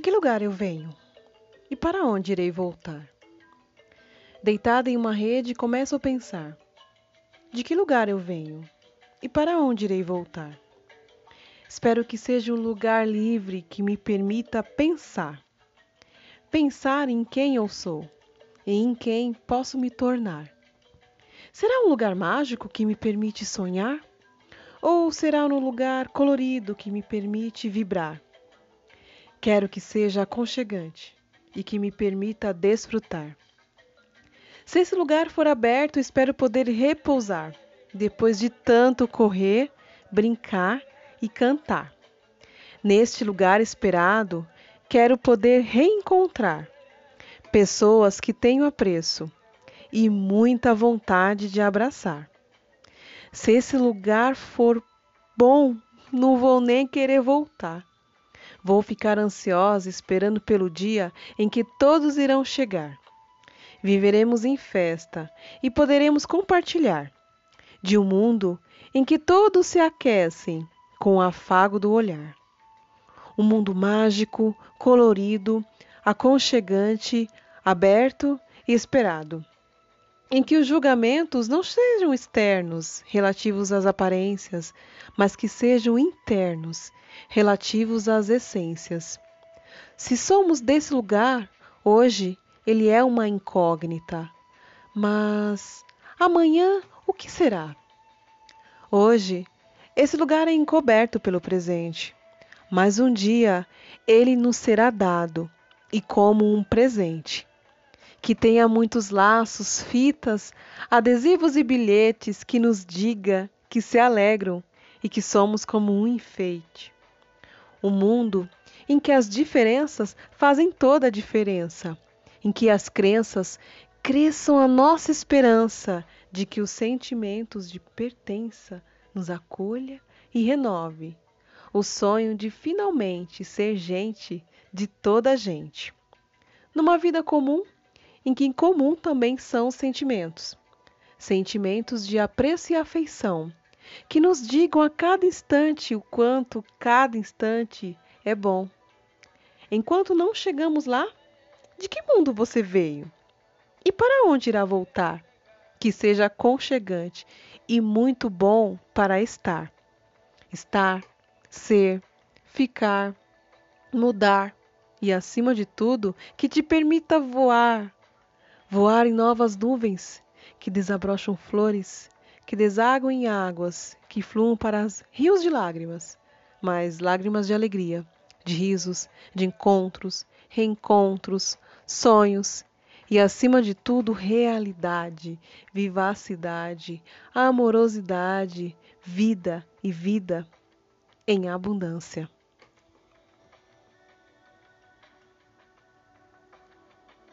que lugar eu venho? E para onde irei voltar? Deitada em uma rede, começo a pensar: de que lugar eu venho? E para onde irei voltar? Espero que seja um lugar livre que me permita pensar. Pensar em quem eu sou e em quem posso me tornar. Será um lugar mágico que me permite sonhar? Ou será um lugar colorido que me permite vibrar? Quero que seja aconchegante e que me permita desfrutar. Se esse lugar for aberto, espero poder repousar depois de tanto correr, brincar e cantar. Neste lugar esperado, quero poder reencontrar pessoas que tenho apreço e muita vontade de abraçar. Se esse lugar for bom, não vou nem querer voltar. Vou ficar ansiosa esperando pelo dia em que todos irão chegar. Viveremos em festa e poderemos compartilhar de um mundo em que todos se aquecem com o afago do olhar. Um mundo mágico, colorido, aconchegante, aberto e esperado. Em que os julgamentos não sejam externos, relativos às aparências, mas que sejam internos, relativos às essências. Se somos desse lugar, hoje ele é uma incógnita. Mas amanhã o que será? Hoje esse lugar é encoberto pelo presente, mas um dia ele nos será dado e como um presente. Que tenha muitos laços, fitas, adesivos e bilhetes que nos diga que se alegram e que somos como um enfeite. Um mundo em que as diferenças fazem toda a diferença, em que as crenças cresçam a nossa esperança de que os sentimentos de pertença nos acolha e renove o sonho de finalmente ser gente de toda a gente. Numa vida comum, em que em comum também são os sentimentos. Sentimentos de apreço e afeição, que nos digam a cada instante o quanto cada instante é bom. Enquanto não chegamos lá, de que mundo você veio? E para onde irá voltar? Que seja aconchegante e muito bom para estar. Estar, ser, ficar, mudar e, acima de tudo, que te permita voar. Voar em novas nuvens que desabrocham flores, que desaguam em águas, que fluam para os rios de lágrimas, mas lágrimas de alegria, de risos, de encontros, reencontros, sonhos e, acima de tudo, realidade, vivacidade, amorosidade, vida e vida em abundância.